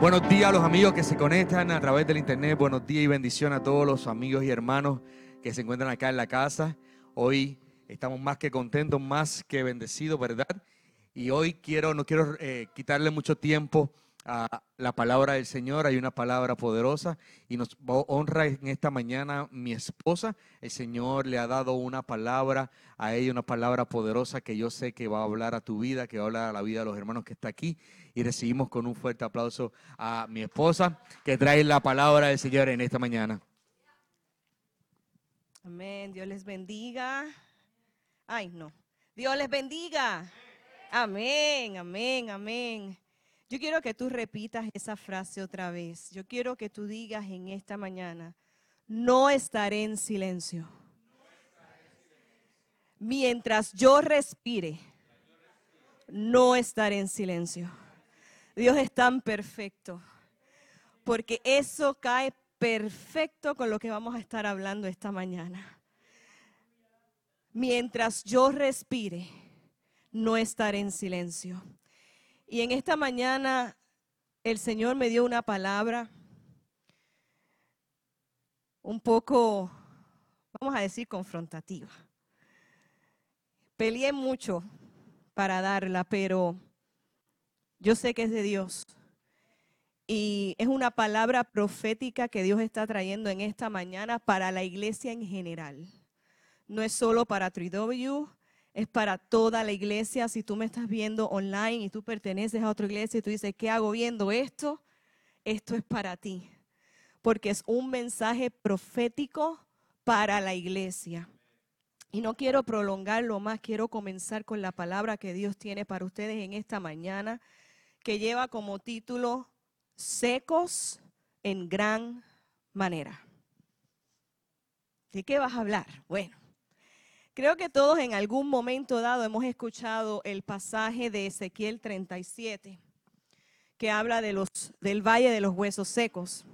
Buenos días a los amigos que se conectan a través del internet. Buenos días y bendición a todos los amigos y hermanos que se encuentran acá en la casa. Hoy estamos más que contentos, más que bendecidos, ¿verdad? Y hoy quiero, no quiero eh, quitarle mucho tiempo la palabra del Señor. Hay una palabra poderosa y nos honra en esta mañana mi esposa. El Señor le ha dado una palabra a ella, una palabra poderosa que yo sé que va a hablar a tu vida, que va a hablar a la vida de los hermanos que está aquí. Y recibimos con un fuerte aplauso a mi esposa que trae la palabra del Señor en esta mañana. Amén. Dios les bendiga. Ay, no. Dios les bendiga. Amén, amén, amén. Yo quiero que tú repitas esa frase otra vez. Yo quiero que tú digas en esta mañana, no estaré en silencio. Mientras yo respire, no estaré en silencio. Dios es tan perfecto, porque eso cae perfecto con lo que vamos a estar hablando esta mañana. Mientras yo respire, no estaré en silencio. Y en esta mañana el Señor me dio una palabra un poco, vamos a decir, confrontativa. Peleé mucho para darla, pero yo sé que es de Dios. Y es una palabra profética que Dios está trayendo en esta mañana para la iglesia en general. No es solo para 3W, es para toda la iglesia. Si tú me estás viendo online y tú perteneces a otra iglesia y tú dices, ¿qué hago viendo esto? Esto es para ti, porque es un mensaje profético para la iglesia. Y no quiero prolongarlo más, quiero comenzar con la palabra que Dios tiene para ustedes en esta mañana, que lleva como título Secos en gran manera. ¿De qué vas a hablar? Bueno, Creo que todos en algún momento dado hemos escuchado el pasaje de Ezequiel 37, que habla del valle de los huesos secos.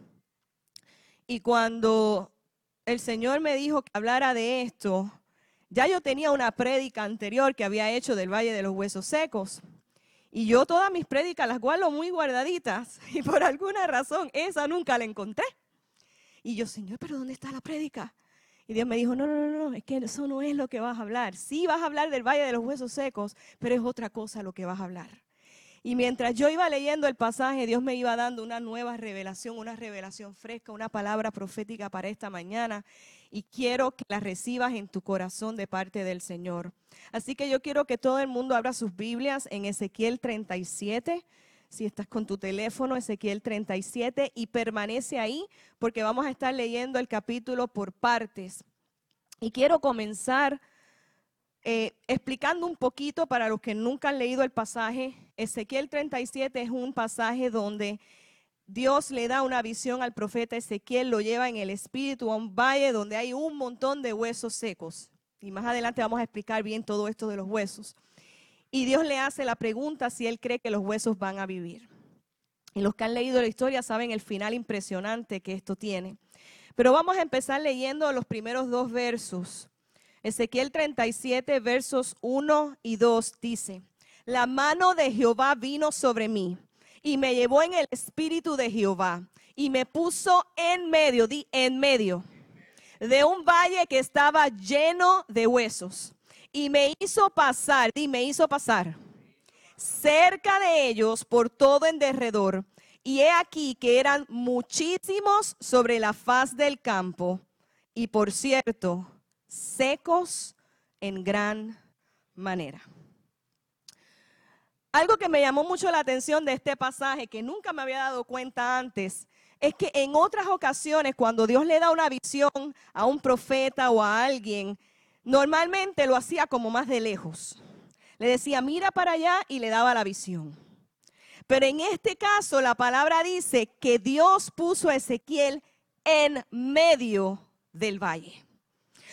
Y cuando el Señor me dijo que hablara de esto, ya yo tenía una prédica anterior que había hecho del valle de los huesos secos. Y yo todas mis prédicas las guardo muy guardaditas. Y por alguna razón esa nunca la encontré. Y yo, Señor, pero ¿dónde está la prédica? Y Dios me dijo, no, no, no, no, es que eso no es lo que vas a hablar. Sí vas a hablar del Valle de los Huesos Secos, pero es otra cosa lo que vas a hablar. Y mientras yo iba leyendo el pasaje, Dios me iba dando una nueva revelación, una revelación fresca, una palabra profética para esta mañana. Y quiero que la recibas en tu corazón de parte del Señor. Así que yo quiero que todo el mundo abra sus Biblias en Ezequiel 37 si estás con tu teléfono, Ezequiel 37, y permanece ahí porque vamos a estar leyendo el capítulo por partes. Y quiero comenzar eh, explicando un poquito para los que nunca han leído el pasaje. Ezequiel 37 es un pasaje donde Dios le da una visión al profeta Ezequiel, lo lleva en el espíritu a un valle donde hay un montón de huesos secos. Y más adelante vamos a explicar bien todo esto de los huesos. Y Dios le hace la pregunta si él cree que los huesos van a vivir. Y los que han leído la historia saben el final impresionante que esto tiene. Pero vamos a empezar leyendo los primeros dos versos. Ezequiel 37, versos 1 y 2 dice, la mano de Jehová vino sobre mí y me llevó en el espíritu de Jehová y me puso en medio, di en medio, de un valle que estaba lleno de huesos y me hizo pasar, y me hizo pasar cerca de ellos por todo en derredor. Y he aquí que eran muchísimos sobre la faz del campo, y por cierto, secos en gran manera. Algo que me llamó mucho la atención de este pasaje, que nunca me había dado cuenta antes, es que en otras ocasiones, cuando Dios le da una visión a un profeta o a alguien, Normalmente lo hacía como más de lejos. Le decía, mira para allá y le daba la visión. Pero en este caso la palabra dice que Dios puso a Ezequiel en medio del valle.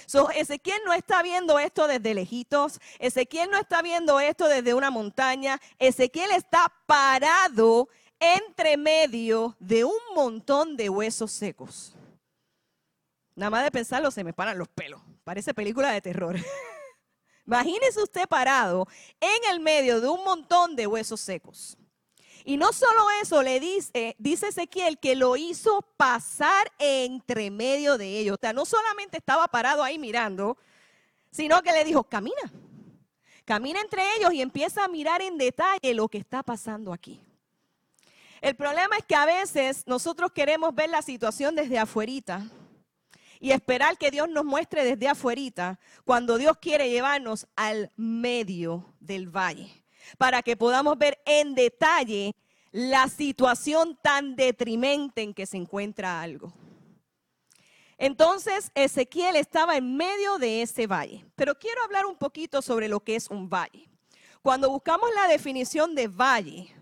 So, Ezequiel no está viendo esto desde lejitos, Ezequiel no está viendo esto desde una montaña, Ezequiel está parado entre medio de un montón de huesos secos. Nada más de pensarlo se me paran los pelos. Parece película de terror. Imagínese usted parado en el medio de un montón de huesos secos. Y no solo eso, le dice, dice Ezequiel que lo hizo pasar entre medio de ellos. O sea, no solamente estaba parado ahí mirando, sino que le dijo, camina, camina entre ellos y empieza a mirar en detalle lo que está pasando aquí. El problema es que a veces nosotros queremos ver la situación desde afuerita y esperar que Dios nos muestre desde afuerita cuando Dios quiere llevarnos al medio del valle para que podamos ver en detalle la situación tan detrimente en que se encuentra algo. Entonces Ezequiel estaba en medio de ese valle, pero quiero hablar un poquito sobre lo que es un valle. Cuando buscamos la definición de valle,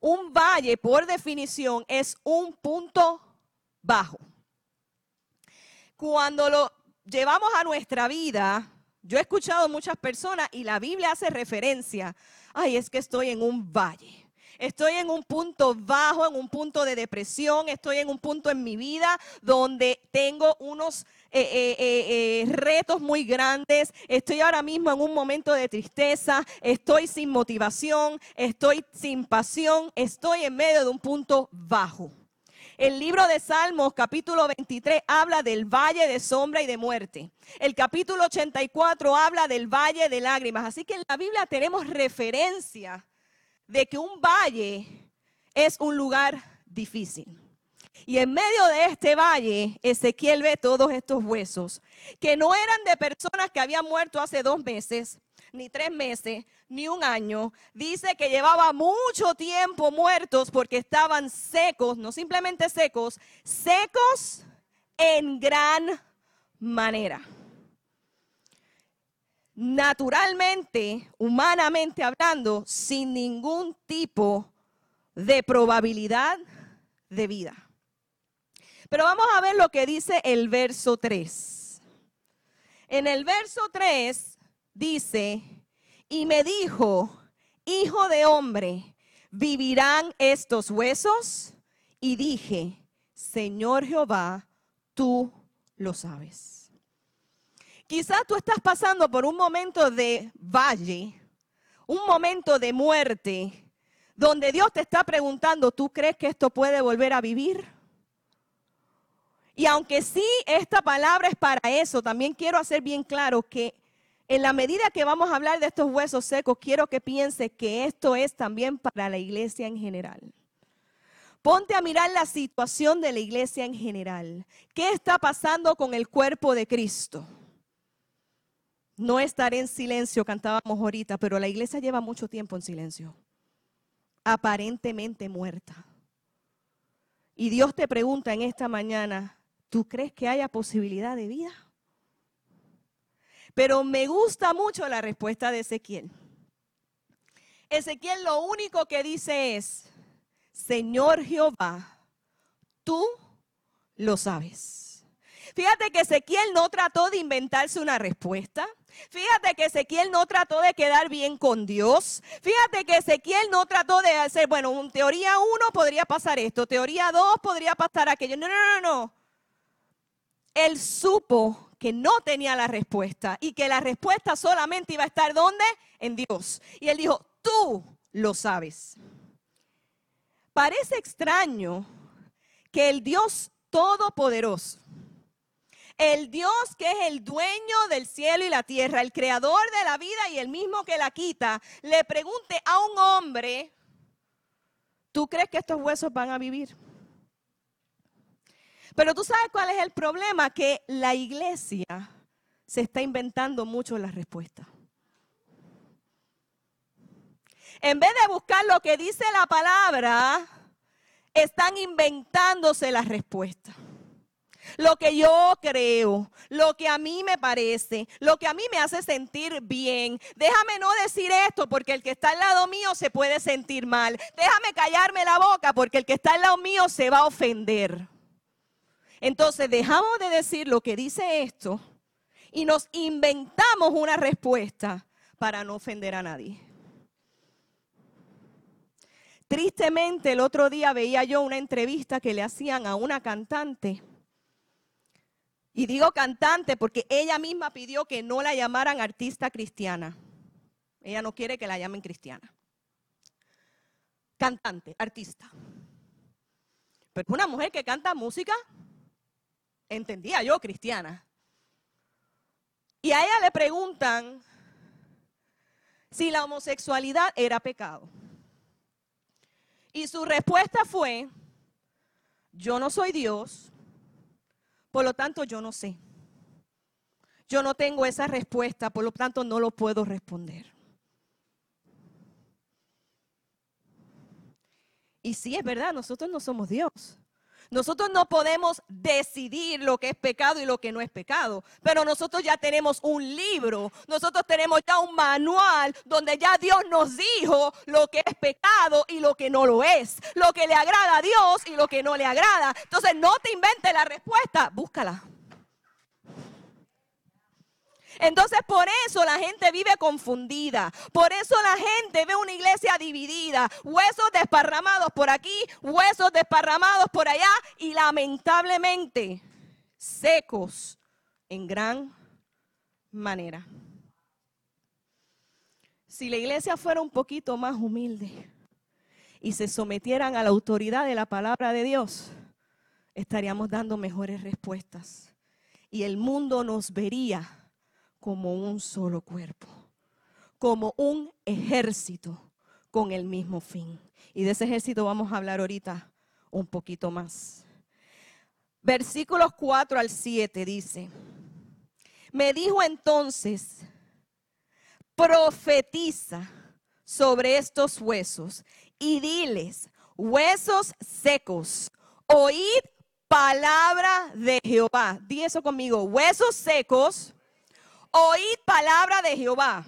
un valle por definición es un punto bajo. Cuando lo llevamos a nuestra vida, yo he escuchado muchas personas y la Biblia hace referencia ay, es que estoy en un valle. Estoy en un punto bajo, en un punto de depresión, estoy en un punto en mi vida donde tengo unos eh, eh, eh, retos muy grandes, estoy ahora mismo en un momento de tristeza, estoy sin motivación, estoy sin pasión, estoy en medio de un punto bajo. El libro de Salmos, capítulo 23, habla del valle de sombra y de muerte. El capítulo 84 habla del valle de lágrimas. Así que en la Biblia tenemos referencia de que un valle es un lugar difícil. Y en medio de este valle, Ezequiel ve todos estos huesos, que no eran de personas que habían muerto hace dos meses, ni tres meses, ni un año. Dice que llevaba mucho tiempo muertos porque estaban secos, no simplemente secos, secos en gran manera. Naturalmente, humanamente hablando, sin ningún tipo de probabilidad de vida. Pero vamos a ver lo que dice el verso 3. En el verso 3 dice, y me dijo, hijo de hombre, ¿vivirán estos huesos? Y dije, Señor Jehová, tú lo sabes. Quizás tú estás pasando por un momento de valle, un momento de muerte, donde Dios te está preguntando, ¿tú crees que esto puede volver a vivir? Y aunque sí, esta palabra es para eso, también quiero hacer bien claro que en la medida que vamos a hablar de estos huesos secos, quiero que piense que esto es también para la iglesia en general. Ponte a mirar la situación de la iglesia en general. ¿Qué está pasando con el cuerpo de Cristo? No estaré en silencio, cantábamos ahorita, pero la iglesia lleva mucho tiempo en silencio, aparentemente muerta. Y Dios te pregunta en esta mañana, ¿tú crees que haya posibilidad de vida? Pero me gusta mucho la respuesta de Ezequiel. Ezequiel lo único que dice es, Señor Jehová, tú lo sabes. Fíjate que Ezequiel no trató de inventarse una respuesta. Fíjate que Ezequiel no trató de quedar bien con Dios. Fíjate que Ezequiel no trató de hacer, bueno, en teoría uno podría pasar esto, teoría dos podría pasar aquello. No, no, no, no. Él supo que no tenía la respuesta y que la respuesta solamente iba a estar ¿dónde? En Dios. Y él dijo, tú lo sabes. Parece extraño que el Dios todopoderoso, el Dios que es el dueño del cielo y la tierra, el creador de la vida y el mismo que la quita, le pregunte a un hombre, ¿tú crees que estos huesos van a vivir? Pero tú sabes cuál es el problema, que la iglesia se está inventando mucho la respuesta. En vez de buscar lo que dice la palabra, están inventándose la respuesta. Lo que yo creo, lo que a mí me parece, lo que a mí me hace sentir bien. Déjame no decir esto porque el que está al lado mío se puede sentir mal. Déjame callarme la boca porque el que está al lado mío se va a ofender. Entonces dejamos de decir lo que dice esto y nos inventamos una respuesta para no ofender a nadie. Tristemente el otro día veía yo una entrevista que le hacían a una cantante. Y digo cantante porque ella misma pidió que no la llamaran artista cristiana. Ella no quiere que la llamen cristiana. cantante, artista. Pero una mujer que canta música, entendía yo, cristiana. Y a ella le preguntan si la homosexualidad era pecado. Y su respuesta fue, yo no soy Dios, por lo tanto yo no sé. Yo no tengo esa respuesta, por lo tanto no lo puedo responder. Y sí, es verdad, nosotros no somos Dios. Nosotros no podemos decidir lo que es pecado y lo que no es pecado, pero nosotros ya tenemos un libro, nosotros tenemos ya un manual donde ya Dios nos dijo lo que es pecado y lo que no lo es, lo que le agrada a Dios y lo que no le agrada. Entonces no te inventes la respuesta, búscala. Entonces por eso la gente vive confundida. Por eso la gente ve una iglesia dividida. Huesos desparramados por aquí, huesos desparramados por allá y lamentablemente secos en gran manera. Si la iglesia fuera un poquito más humilde y se sometieran a la autoridad de la palabra de Dios, estaríamos dando mejores respuestas. Y el mundo nos vería como un solo cuerpo, como un ejército con el mismo fin. Y de ese ejército vamos a hablar ahorita un poquito más. Versículos 4 al 7 dice, me dijo entonces, profetiza sobre estos huesos y diles, huesos secos, oíd palabra de Jehová. Di eso conmigo, huesos secos, oíd palabra de Jehová.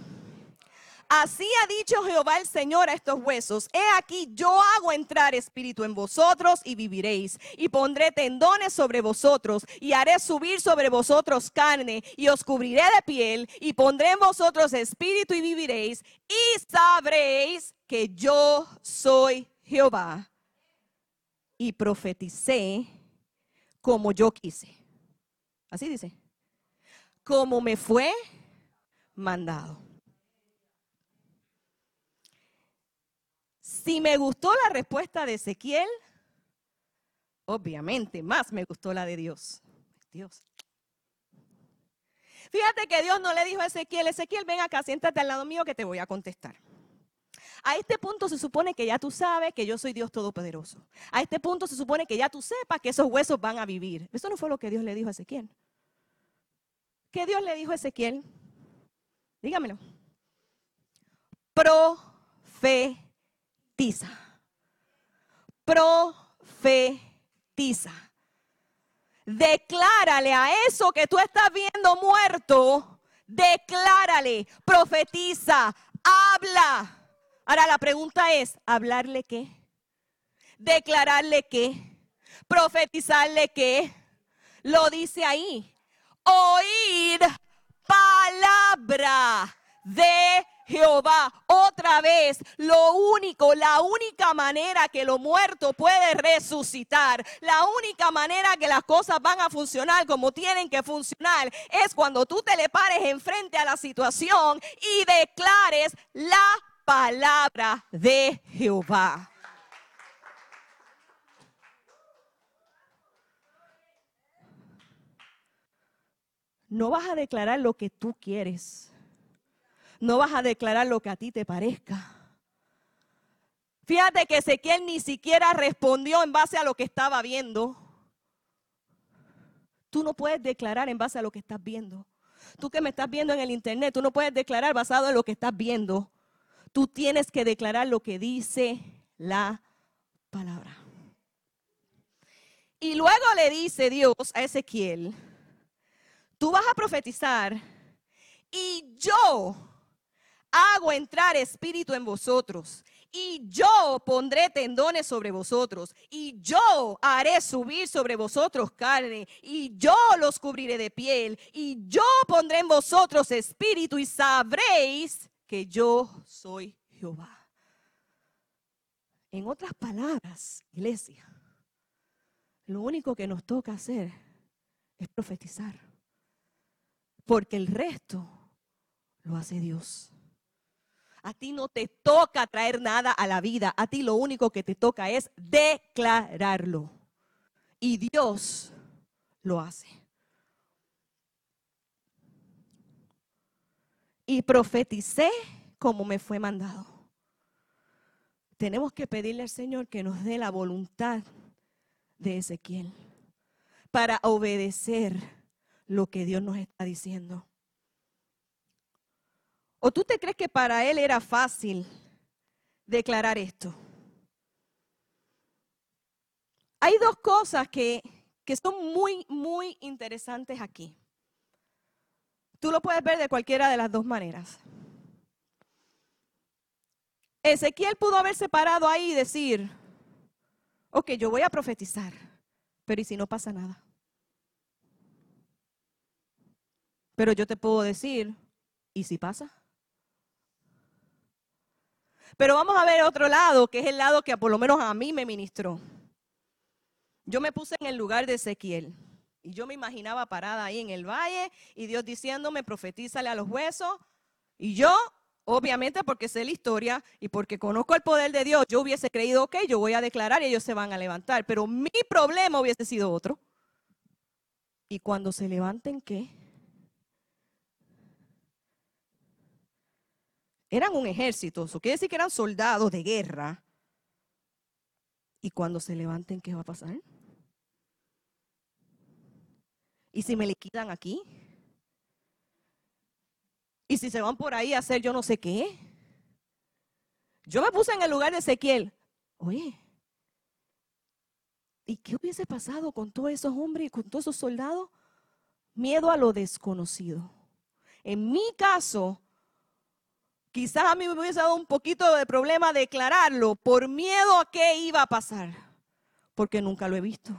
Así ha dicho Jehová el Señor a estos huesos. He aquí, yo hago entrar espíritu en vosotros y viviréis. Y pondré tendones sobre vosotros y haré subir sobre vosotros carne y os cubriré de piel y pondré en vosotros espíritu y viviréis. Y sabréis que yo soy Jehová. Y profeticé como yo quise. Así dice como me fue mandado. Si me gustó la respuesta de Ezequiel, obviamente más me gustó la de Dios. Dios. Fíjate que Dios no le dijo a Ezequiel, Ezequiel, ven acá, siéntate al lado mío que te voy a contestar. A este punto se supone que ya tú sabes que yo soy Dios Todopoderoso. A este punto se supone que ya tú sepas que esos huesos van a vivir. Eso no fue lo que Dios le dijo a Ezequiel. ¿Qué Dios le dijo a Ezequiel? Dígamelo. Profetiza. Profetiza. Declárale a eso que tú estás viendo muerto. Declárale. Profetiza. Habla. Ahora la pregunta es, ¿hablarle qué? ¿Declararle qué? ¿Profetizarle qué? Lo dice ahí oír palabra de Jehová. Otra vez, lo único, la única manera que lo muerto puede resucitar, la única manera que las cosas van a funcionar como tienen que funcionar es cuando tú te le pares enfrente a la situación y declares la palabra de Jehová. No vas a declarar lo que tú quieres. No vas a declarar lo que a ti te parezca. Fíjate que Ezequiel ni siquiera respondió en base a lo que estaba viendo. Tú no puedes declarar en base a lo que estás viendo. Tú que me estás viendo en el internet, tú no puedes declarar basado en lo que estás viendo. Tú tienes que declarar lo que dice la palabra. Y luego le dice Dios a Ezequiel, tú vas a profetizar y yo hago entrar espíritu en vosotros. Y yo pondré tendones sobre vosotros, y yo haré subir sobre vosotros carne, y yo los cubriré de piel, y yo pondré en vosotros espíritu, y sabréis que yo soy Jehová. En otras palabras, iglesia, lo único que nos toca hacer es profetizar porque el resto lo hace Dios. A ti no te toca traer nada a la vida. A ti lo único que te toca es declararlo. Y Dios lo hace. Y profeticé como me fue mandado. Tenemos que pedirle al Señor que nos dé la voluntad de Ezequiel para obedecer lo que Dios nos está diciendo. ¿O tú te crees que para él era fácil declarar esto? Hay dos cosas que, que son muy, muy interesantes aquí. Tú lo puedes ver de cualquiera de las dos maneras. Ezequiel pudo haberse parado ahí y decir, ok, yo voy a profetizar, pero ¿y si no pasa nada? Pero yo te puedo decir, ¿y si pasa? Pero vamos a ver otro lado, que es el lado que por lo menos a mí me ministró. Yo me puse en el lugar de Ezequiel. Y yo me imaginaba parada ahí en el valle y Dios diciéndome, profetízale a los huesos. Y yo, obviamente porque sé la historia y porque conozco el poder de Dios, yo hubiese creído, ok, yo voy a declarar y ellos se van a levantar. Pero mi problema hubiese sido otro. ¿Y cuando se levanten qué? Eran un ejército, eso quiere decir que eran soldados de guerra. ¿Y cuando se levanten qué va a pasar? ¿Y si me liquidan aquí? ¿Y si se van por ahí a hacer yo no sé qué? Yo me puse en el lugar de Ezequiel. Oye, ¿y qué hubiese pasado con todos esos hombres y con todos esos soldados? Miedo a lo desconocido. En mi caso, quizás a mí me hubiese dado un poquito de problema declararlo por miedo a qué iba a pasar, porque nunca lo he visto.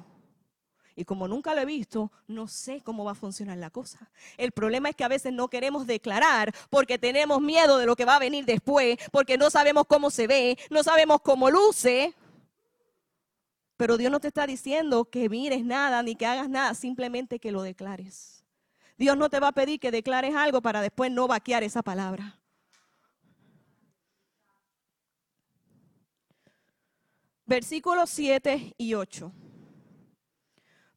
Y como nunca lo he visto, no sé cómo va a funcionar la cosa. El problema es que a veces no queremos declarar porque tenemos miedo de lo que va a venir después, porque no sabemos cómo se ve, no sabemos cómo luce. Pero Dios no te está diciendo que mires nada ni que hagas nada, simplemente que lo declares. Dios no te va a pedir que declares algo para después no vaquear esa palabra. Versículos 7 y 8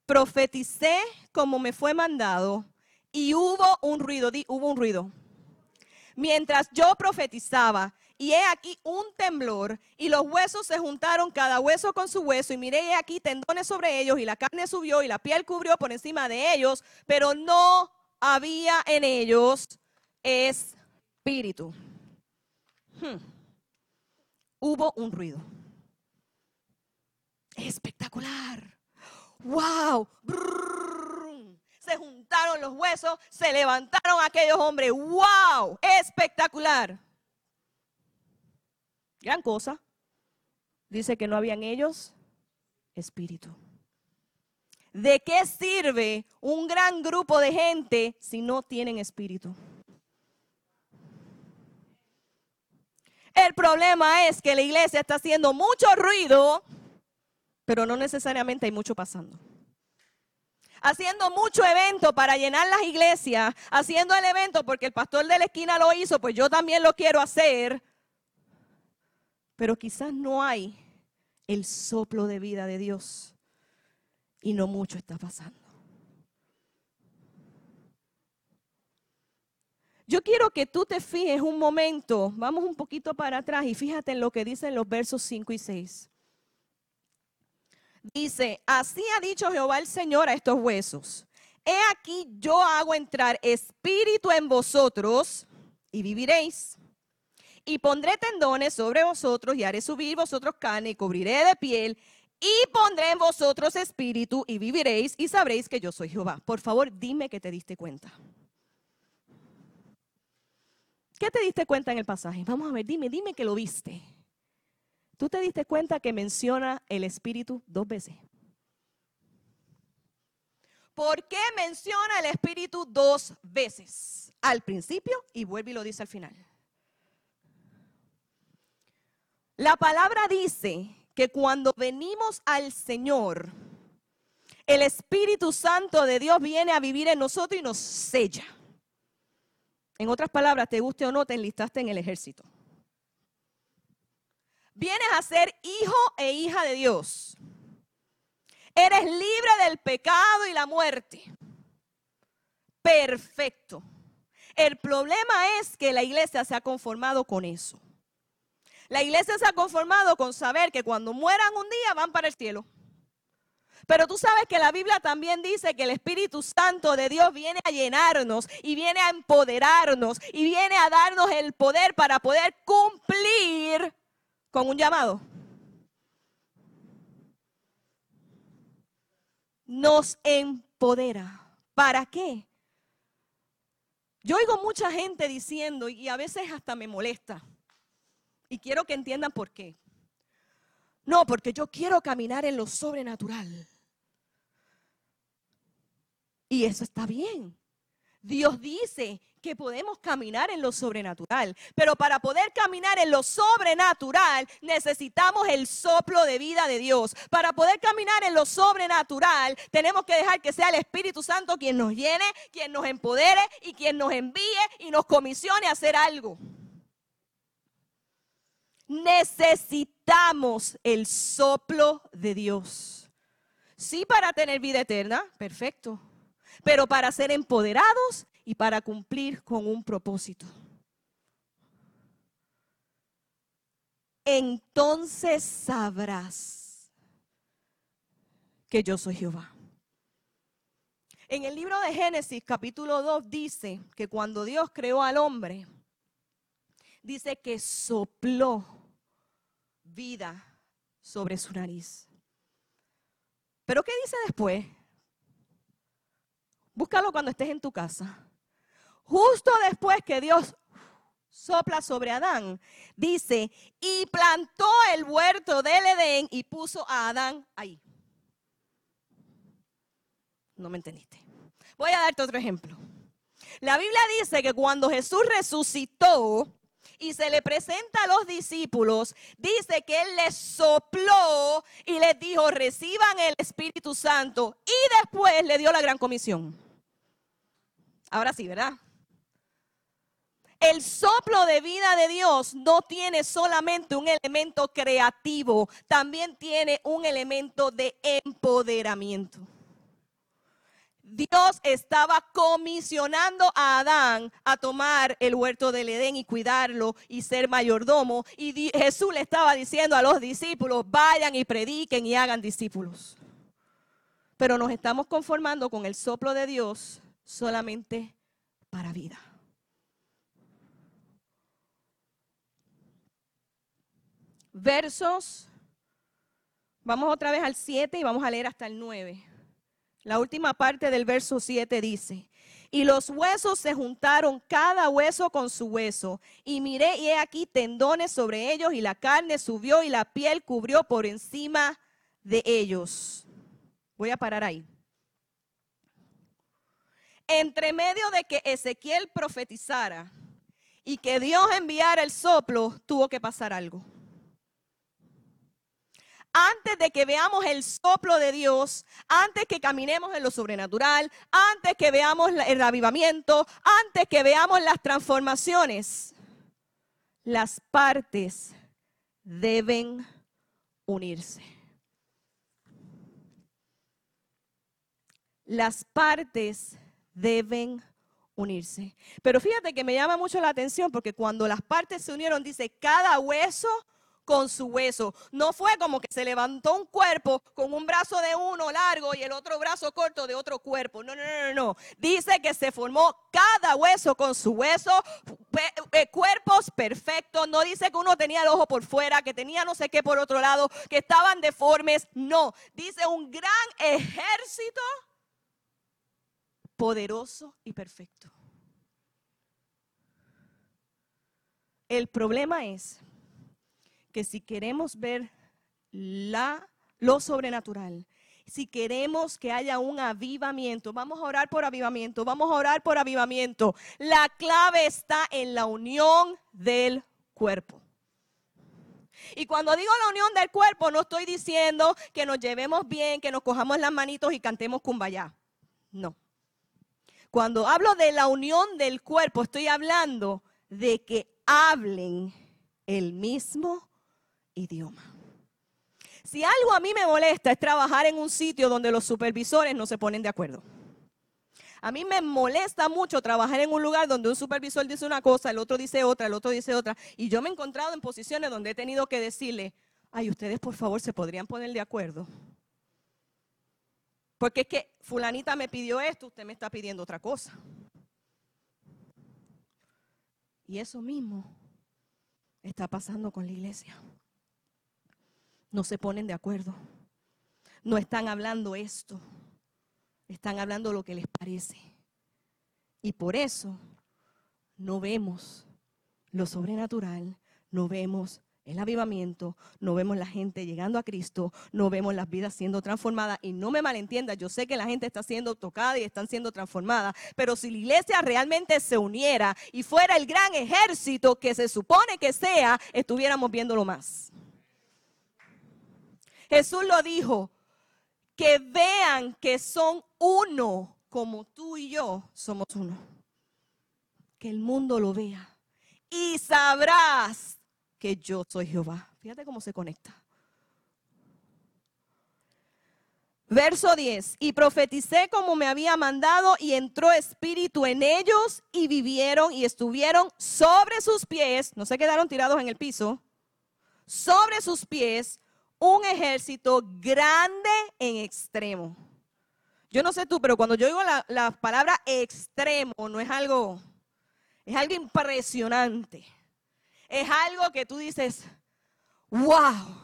profeticé como me fue mandado y hubo un ruido, di, hubo un ruido. Mientras yo profetizaba, y he aquí un temblor, y los huesos se juntaron cada hueso con su hueso, y miré he aquí tendones sobre ellos, y la carne subió, y la piel cubrió por encima de ellos, pero no había en ellos espíritu. Hmm. Hubo un ruido. Espectacular wow, se juntaron los huesos, se levantaron aquellos hombres, wow, espectacular. Gran cosa. Dice que no habían ellos espíritu. ¿De qué sirve un gran grupo de gente si no tienen espíritu? El problema es que la iglesia está haciendo mucho ruido pero no necesariamente hay mucho pasando. Haciendo mucho evento para llenar las iglesias, haciendo el evento porque el pastor de la esquina lo hizo, pues yo también lo quiero hacer. Pero quizás no hay el soplo de vida de Dios y no mucho está pasando. Yo quiero que tú te fijes un momento, vamos un poquito para atrás y fíjate en lo que dicen los versos 5 y 6. Dice, así ha dicho Jehová el Señor a estos huesos. He aquí yo hago entrar espíritu en vosotros y viviréis. Y pondré tendones sobre vosotros y haré subir vosotros carne y cubriré de piel y pondré en vosotros espíritu y viviréis y sabréis que yo soy Jehová. Por favor, dime que te diste cuenta. ¿Qué te diste cuenta en el pasaje? Vamos a ver, dime, dime que lo viste. ¿Tú te diste cuenta que menciona el Espíritu dos veces? ¿Por qué menciona el Espíritu dos veces? Al principio y vuelve y lo dice al final. La palabra dice que cuando venimos al Señor, el Espíritu Santo de Dios viene a vivir en nosotros y nos sella. En otras palabras, te guste o no, te enlistaste en el ejército. Vienes a ser hijo e hija de Dios. Eres libre del pecado y la muerte. Perfecto. El problema es que la iglesia se ha conformado con eso. La iglesia se ha conformado con saber que cuando mueran un día van para el cielo. Pero tú sabes que la Biblia también dice que el Espíritu Santo de Dios viene a llenarnos y viene a empoderarnos y viene a darnos el poder para poder cumplir con un llamado. Nos empodera. ¿Para qué? Yo oigo mucha gente diciendo, y a veces hasta me molesta, y quiero que entiendan por qué. No, porque yo quiero caminar en lo sobrenatural. Y eso está bien. Dios dice que podemos caminar en lo sobrenatural, pero para poder caminar en lo sobrenatural necesitamos el soplo de vida de Dios. Para poder caminar en lo sobrenatural tenemos que dejar que sea el Espíritu Santo quien nos llene, quien nos empodere y quien nos envíe y nos comisione a hacer algo. Necesitamos el soplo de Dios. Sí, para tener vida eterna, perfecto pero para ser empoderados y para cumplir con un propósito. Entonces sabrás que yo soy Jehová. En el libro de Génesis capítulo 2 dice que cuando Dios creó al hombre, dice que sopló vida sobre su nariz. Pero ¿qué dice después? Búscalo cuando estés en tu casa. Justo después que Dios sopla sobre Adán, dice, y plantó el huerto del Edén y puso a Adán ahí. No me entendiste. Voy a darte otro ejemplo. La Biblia dice que cuando Jesús resucitó y se le presenta a los discípulos, dice que Él les sopló y les dijo, reciban el Espíritu Santo y después le dio la gran comisión. Ahora sí, ¿verdad? El soplo de vida de Dios no tiene solamente un elemento creativo, también tiene un elemento de empoderamiento. Dios estaba comisionando a Adán a tomar el huerto del Edén y cuidarlo y ser mayordomo. Y Jesús le estaba diciendo a los discípulos, vayan y prediquen y hagan discípulos. Pero nos estamos conformando con el soplo de Dios solamente para vida. Versos, vamos otra vez al 7 y vamos a leer hasta el 9. La última parte del verso 7 dice, y los huesos se juntaron cada hueso con su hueso, y miré y he aquí tendones sobre ellos, y la carne subió y la piel cubrió por encima de ellos. Voy a parar ahí entre medio de que Ezequiel profetizara y que Dios enviara el soplo, tuvo que pasar algo. Antes de que veamos el soplo de Dios, antes que caminemos en lo sobrenatural, antes que veamos el avivamiento, antes que veamos las transformaciones, las partes deben unirse. Las partes deben unirse. Pero fíjate que me llama mucho la atención porque cuando las partes se unieron, dice, cada hueso con su hueso. No fue como que se levantó un cuerpo con un brazo de uno largo y el otro brazo corto de otro cuerpo. No, no, no, no. Dice que se formó cada hueso con su hueso, eh, cuerpos perfectos. No dice que uno tenía el ojo por fuera, que tenía no sé qué por otro lado, que estaban deformes. No, dice un gran ejército poderoso y perfecto. El problema es que si queremos ver la, lo sobrenatural, si queremos que haya un avivamiento, vamos a orar por avivamiento, vamos a orar por avivamiento. La clave está en la unión del cuerpo. Y cuando digo la unión del cuerpo, no estoy diciendo que nos llevemos bien, que nos cojamos las manitos y cantemos cumbaya. No. Cuando hablo de la unión del cuerpo, estoy hablando de que hablen el mismo idioma. Si algo a mí me molesta es trabajar en un sitio donde los supervisores no se ponen de acuerdo. A mí me molesta mucho trabajar en un lugar donde un supervisor dice una cosa, el otro dice otra, el otro dice otra. Y yo me he encontrado en posiciones donde he tenido que decirle, ay, ustedes por favor se podrían poner de acuerdo. Porque es que fulanita me pidió esto, usted me está pidiendo otra cosa. Y eso mismo está pasando con la iglesia. No se ponen de acuerdo. No están hablando esto están hablando lo que les parece. Y por eso no vemos lo sobrenatural, no vemos el avivamiento, no vemos la gente llegando a Cristo, no vemos las vidas siendo transformadas. Y no me malentienda, yo sé que la gente está siendo tocada y están siendo transformadas, pero si la iglesia realmente se uniera y fuera el gran ejército que se supone que sea, estuviéramos viéndolo más. Jesús lo dijo, que vean que son uno, como tú y yo somos uno. Que el mundo lo vea. Y sabrás que yo soy Jehová. Fíjate cómo se conecta. Verso 10, y profeticé como me había mandado y entró espíritu en ellos y vivieron y estuvieron sobre sus pies, no se quedaron tirados en el piso, sobre sus pies un ejército grande en extremo. Yo no sé tú, pero cuando yo digo la, palabra extremo, no es algo, es algo impresionante. Es algo que tú dices, wow,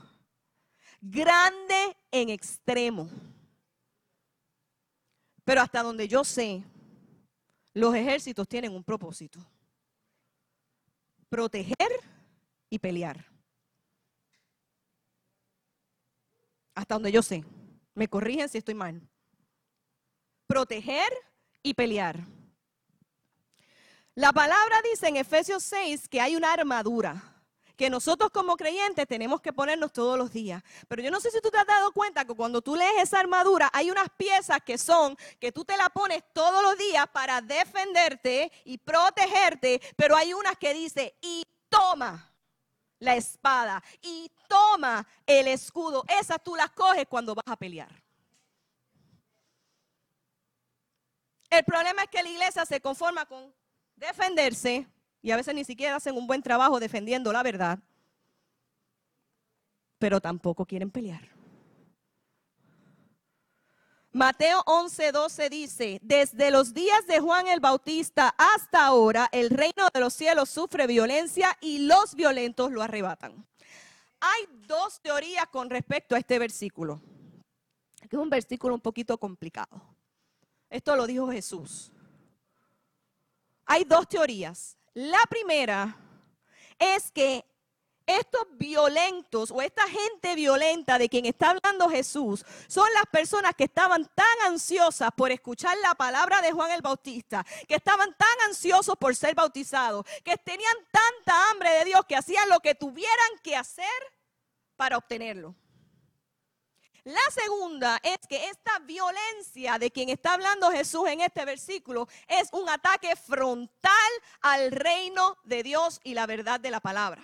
grande en extremo. Pero hasta donde yo sé, los ejércitos tienen un propósito. Proteger y pelear. hasta donde yo sé. Me corrigen si estoy mal. Proteger y pelear. La palabra dice en Efesios 6 que hay una armadura que nosotros como creyentes tenemos que ponernos todos los días. Pero yo no sé si tú te has dado cuenta que cuando tú lees esa armadura hay unas piezas que son que tú te la pones todos los días para defenderte y protegerte, pero hay unas que dice y toma la espada y toma el escudo. Esas tú las coges cuando vas a pelear. El problema es que la iglesia se conforma con defenderse y a veces ni siquiera hacen un buen trabajo defendiendo la verdad, pero tampoco quieren pelear. Mateo 11, 12 dice, desde los días de Juan el Bautista hasta ahora, el reino de los cielos sufre violencia y los violentos lo arrebatan. Hay dos teorías con respecto a este versículo. Es un versículo un poquito complicado. Esto lo dijo Jesús. Hay dos teorías. La primera es que estos violentos o esta gente violenta de quien está hablando Jesús son las personas que estaban tan ansiosas por escuchar la palabra de Juan el Bautista, que estaban tan ansiosos por ser bautizados, que tenían tanta hambre de Dios que hacían lo que tuvieran que hacer para obtenerlo. La segunda es que esta violencia de quien está hablando Jesús en este versículo es un ataque frontal al reino de Dios y la verdad de la palabra.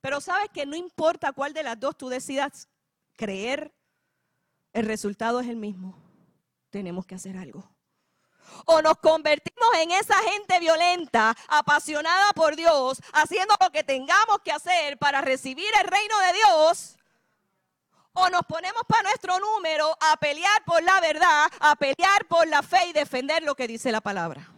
Pero sabes que no importa cuál de las dos tú decidas creer, el resultado es el mismo. Tenemos que hacer algo. O nos convertimos en esa gente violenta, apasionada por Dios, haciendo lo que tengamos que hacer para recibir el reino de Dios. O nos ponemos para nuestro número a pelear por la verdad, a pelear por la fe y defender lo que dice la palabra.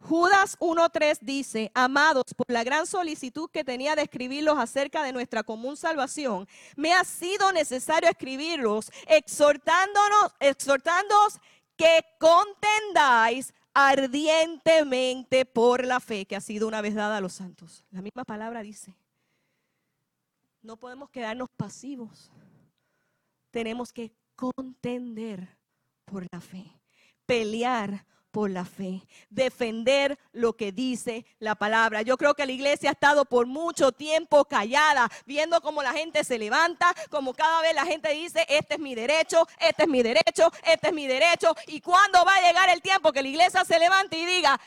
Judas 1.3 dice, amados, por la gran solicitud que tenía de escribirlos acerca de nuestra común salvación, me ha sido necesario escribirlos, exhortándonos, exhortándoos que contendáis ardientemente por la fe que ha sido una vez dada a los santos. La misma palabra dice, no podemos quedarnos pasivos, tenemos que contender por la fe, pelear por la fe, defender lo que dice la palabra. Yo creo que la iglesia ha estado por mucho tiempo callada, viendo cómo la gente se levanta, como cada vez la gente dice, este es mi derecho, este es mi derecho, este es mi derecho. ¿Y cuándo va a llegar el tiempo que la iglesia se levante y diga,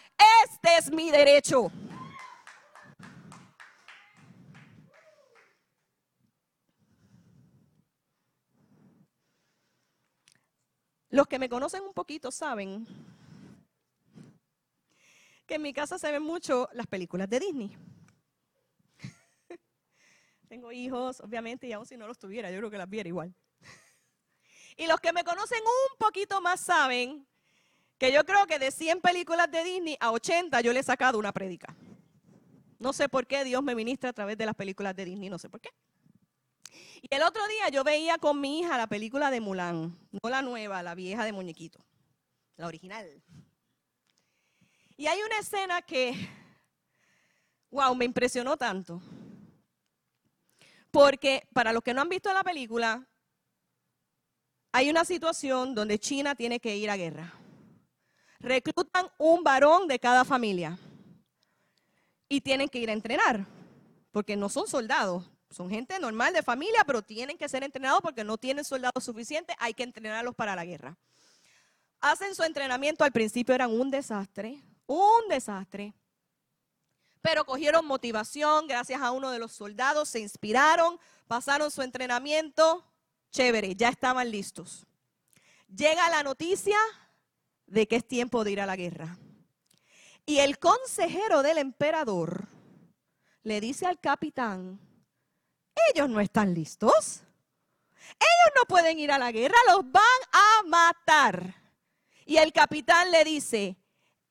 este es mi derecho? Los que me conocen un poquito saben que en mi casa se ven mucho las películas de Disney. Tengo hijos, obviamente, y aún si no los tuviera, yo creo que las viera igual. Y los que me conocen un poquito más saben que yo creo que de 100 películas de Disney a 80 yo le he sacado una prédica. No sé por qué Dios me ministra a través de las películas de Disney, no sé por qué. Y el otro día yo veía con mi hija la película de Mulan, no la nueva, la vieja de muñequito, la original. Y hay una escena que, wow, me impresionó tanto. Porque para los que no han visto la película, hay una situación donde China tiene que ir a guerra. Reclutan un varón de cada familia y tienen que ir a entrenar, porque no son soldados, son gente normal de familia, pero tienen que ser entrenados porque no tienen soldados suficientes, hay que entrenarlos para la guerra. Hacen su entrenamiento, al principio eran un desastre, un desastre. Pero cogieron motivación gracias a uno de los soldados, se inspiraron, pasaron su entrenamiento, chévere, ya estaban listos. Llega la noticia de que es tiempo de ir a la guerra. Y el consejero del emperador le dice al capitán, ellos no están listos. Ellos no pueden ir a la guerra, los van a matar. Y el capitán le dice,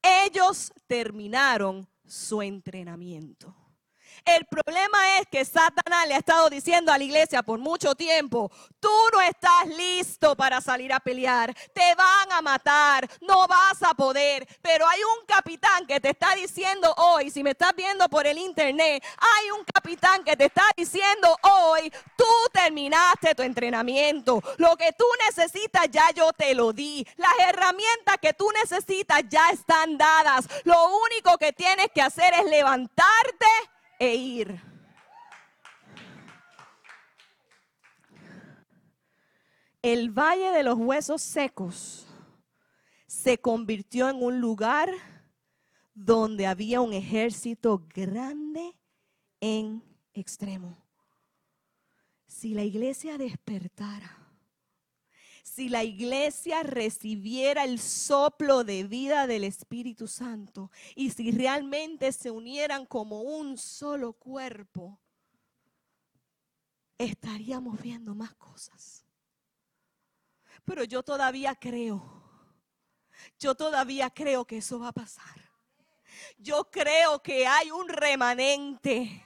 ellos terminaron su entrenamiento. El problema es que Satanás le ha estado diciendo a la iglesia por mucho tiempo, tú no estás listo para salir a pelear, te van a matar, no vas a poder. Pero hay un capitán que te está diciendo hoy, si me estás viendo por el internet, hay un capitán que te está diciendo hoy, tú terminaste tu entrenamiento. Lo que tú necesitas ya yo te lo di. Las herramientas que tú necesitas ya están dadas. Lo único que tienes que hacer es levantarte e ir. El valle de los huesos secos se convirtió en un lugar donde había un ejército grande en extremo. Si la iglesia despertara, si la iglesia recibiera el soplo de vida del Espíritu Santo y si realmente se unieran como un solo cuerpo, estaríamos viendo más cosas. Pero yo todavía creo, yo todavía creo que eso va a pasar. Yo creo que hay un remanente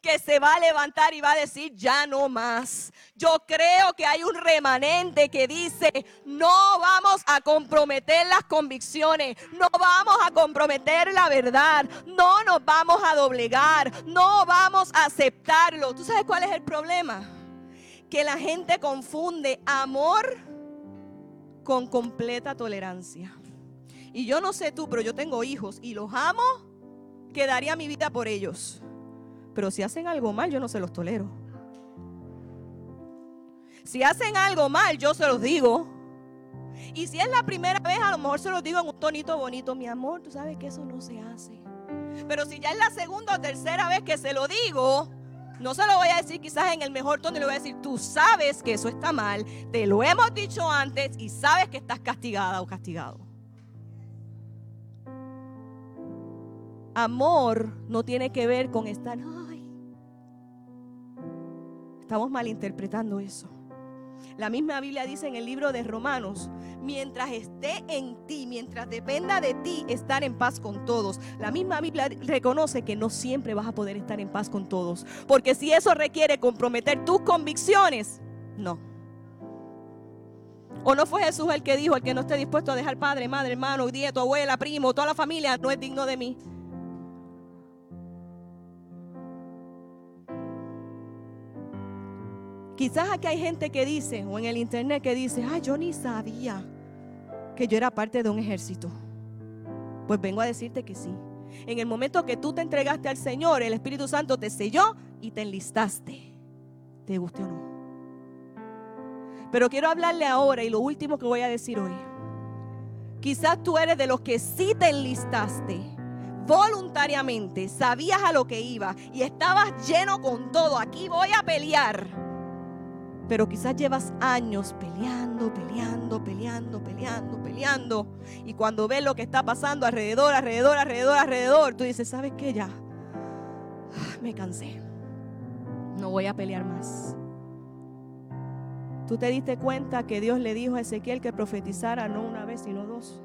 que se va a levantar y va a decir, ya no más. Yo creo que hay un remanente que dice, no vamos a comprometer las convicciones, no vamos a comprometer la verdad, no nos vamos a doblegar, no vamos a aceptarlo. ¿Tú sabes cuál es el problema? Que la gente confunde amor con completa tolerancia. Y yo no sé tú, pero yo tengo hijos y los amo, que daría mi vida por ellos. Pero si hacen algo mal, yo no se los tolero. Si hacen algo mal, yo se los digo. Y si es la primera vez, a lo mejor se los digo en un tonito bonito. Mi amor, tú sabes que eso no se hace. Pero si ya es la segunda o tercera vez que se lo digo, no se lo voy a decir quizás en el mejor tono, le voy a decir, tú sabes que eso está mal, te lo hemos dicho antes y sabes que estás castigada o castigado. Amor no tiene que ver con estar, ay, estamos malinterpretando eso. La misma Biblia dice en el libro de Romanos, mientras esté en ti, mientras dependa de ti estar en paz con todos. La misma Biblia reconoce que no siempre vas a poder estar en paz con todos. Porque si eso requiere comprometer tus convicciones, no. ¿O no fue Jesús el que dijo, el que no esté dispuesto a dejar padre, madre, hermano, nieto, abuela, primo, toda la familia, no es digno de mí? Quizás aquí hay gente que dice, o en el internet que dice, ay, yo ni sabía que yo era parte de un ejército. Pues vengo a decirte que sí. En el momento que tú te entregaste al Señor, el Espíritu Santo te selló y te enlistaste. Te guste o no. Pero quiero hablarle ahora y lo último que voy a decir hoy. Quizás tú eres de los que sí te enlistaste voluntariamente, sabías a lo que iba y estabas lleno con todo. Aquí voy a pelear pero quizás llevas años peleando, peleando, peleando, peleando, peleando. Y cuando ves lo que está pasando alrededor, alrededor, alrededor, alrededor, tú dices, ¿sabes qué? Ya, me cansé. No voy a pelear más. Tú te diste cuenta que Dios le dijo a Ezequiel que profetizara no una vez, sino dos.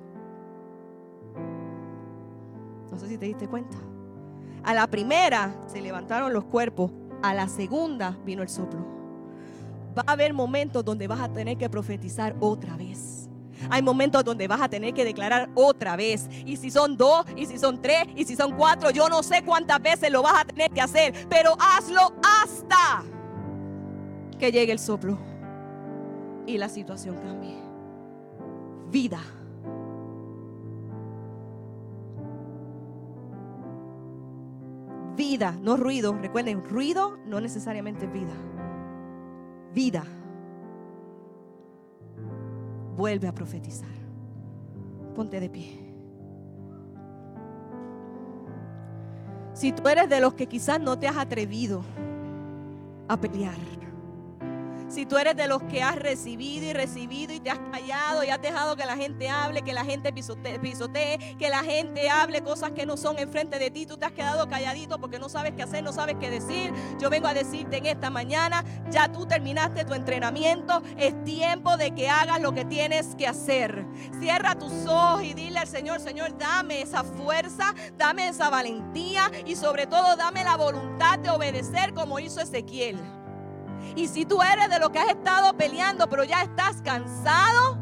No sé si te diste cuenta. A la primera se levantaron los cuerpos, a la segunda vino el soplo. Va a haber momentos donde vas a tener que profetizar otra vez. Hay momentos donde vas a tener que declarar otra vez. Y si son dos, y si son tres, y si son cuatro, yo no sé cuántas veces lo vas a tener que hacer. Pero hazlo hasta que llegue el soplo y la situación cambie. Vida. Vida, no ruido. Recuerden, ruido no necesariamente vida. Vida. Vuelve a profetizar. Ponte de pie. Si tú eres de los que quizás no te has atrevido a pelear si tú eres de los que has recibido y recibido y te has callado y has dejado que la gente hable, que la gente pisotee, que la gente hable cosas que no son enfrente de ti, tú te has quedado calladito porque no sabes qué hacer, no sabes qué decir. Yo vengo a decirte en esta mañana, ya tú terminaste tu entrenamiento, es tiempo de que hagas lo que tienes que hacer. Cierra tus ojos y dile al Señor, Señor, dame esa fuerza, dame esa valentía y sobre todo dame la voluntad de obedecer como hizo Ezequiel. Y si tú eres de los que has estado peleando, pero ya estás cansado,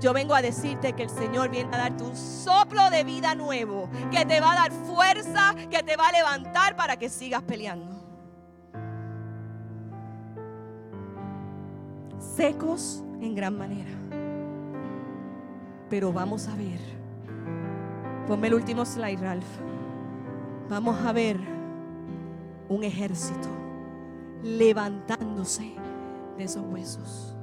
yo vengo a decirte que el Señor viene a darte un soplo de vida nuevo, que te va a dar fuerza, que te va a levantar para que sigas peleando. Secos en gran manera. Pero vamos a ver. Ponme el último slide, Ralph. Vamos a ver un ejército levantándose de esos huesos.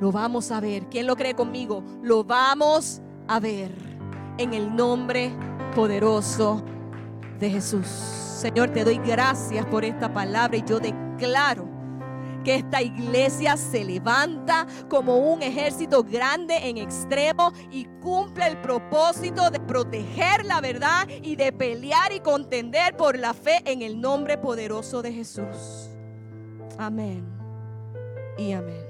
Lo vamos a ver. ¿Quién lo cree conmigo? Lo vamos a ver en el nombre poderoso de Jesús. Señor, te doy gracias por esta palabra y yo declaro que esta iglesia se levanta como un ejército grande en extremo y cumple el propósito de proteger la verdad y de pelear y contender por la fe en el nombre poderoso de Jesús. Amén y amén.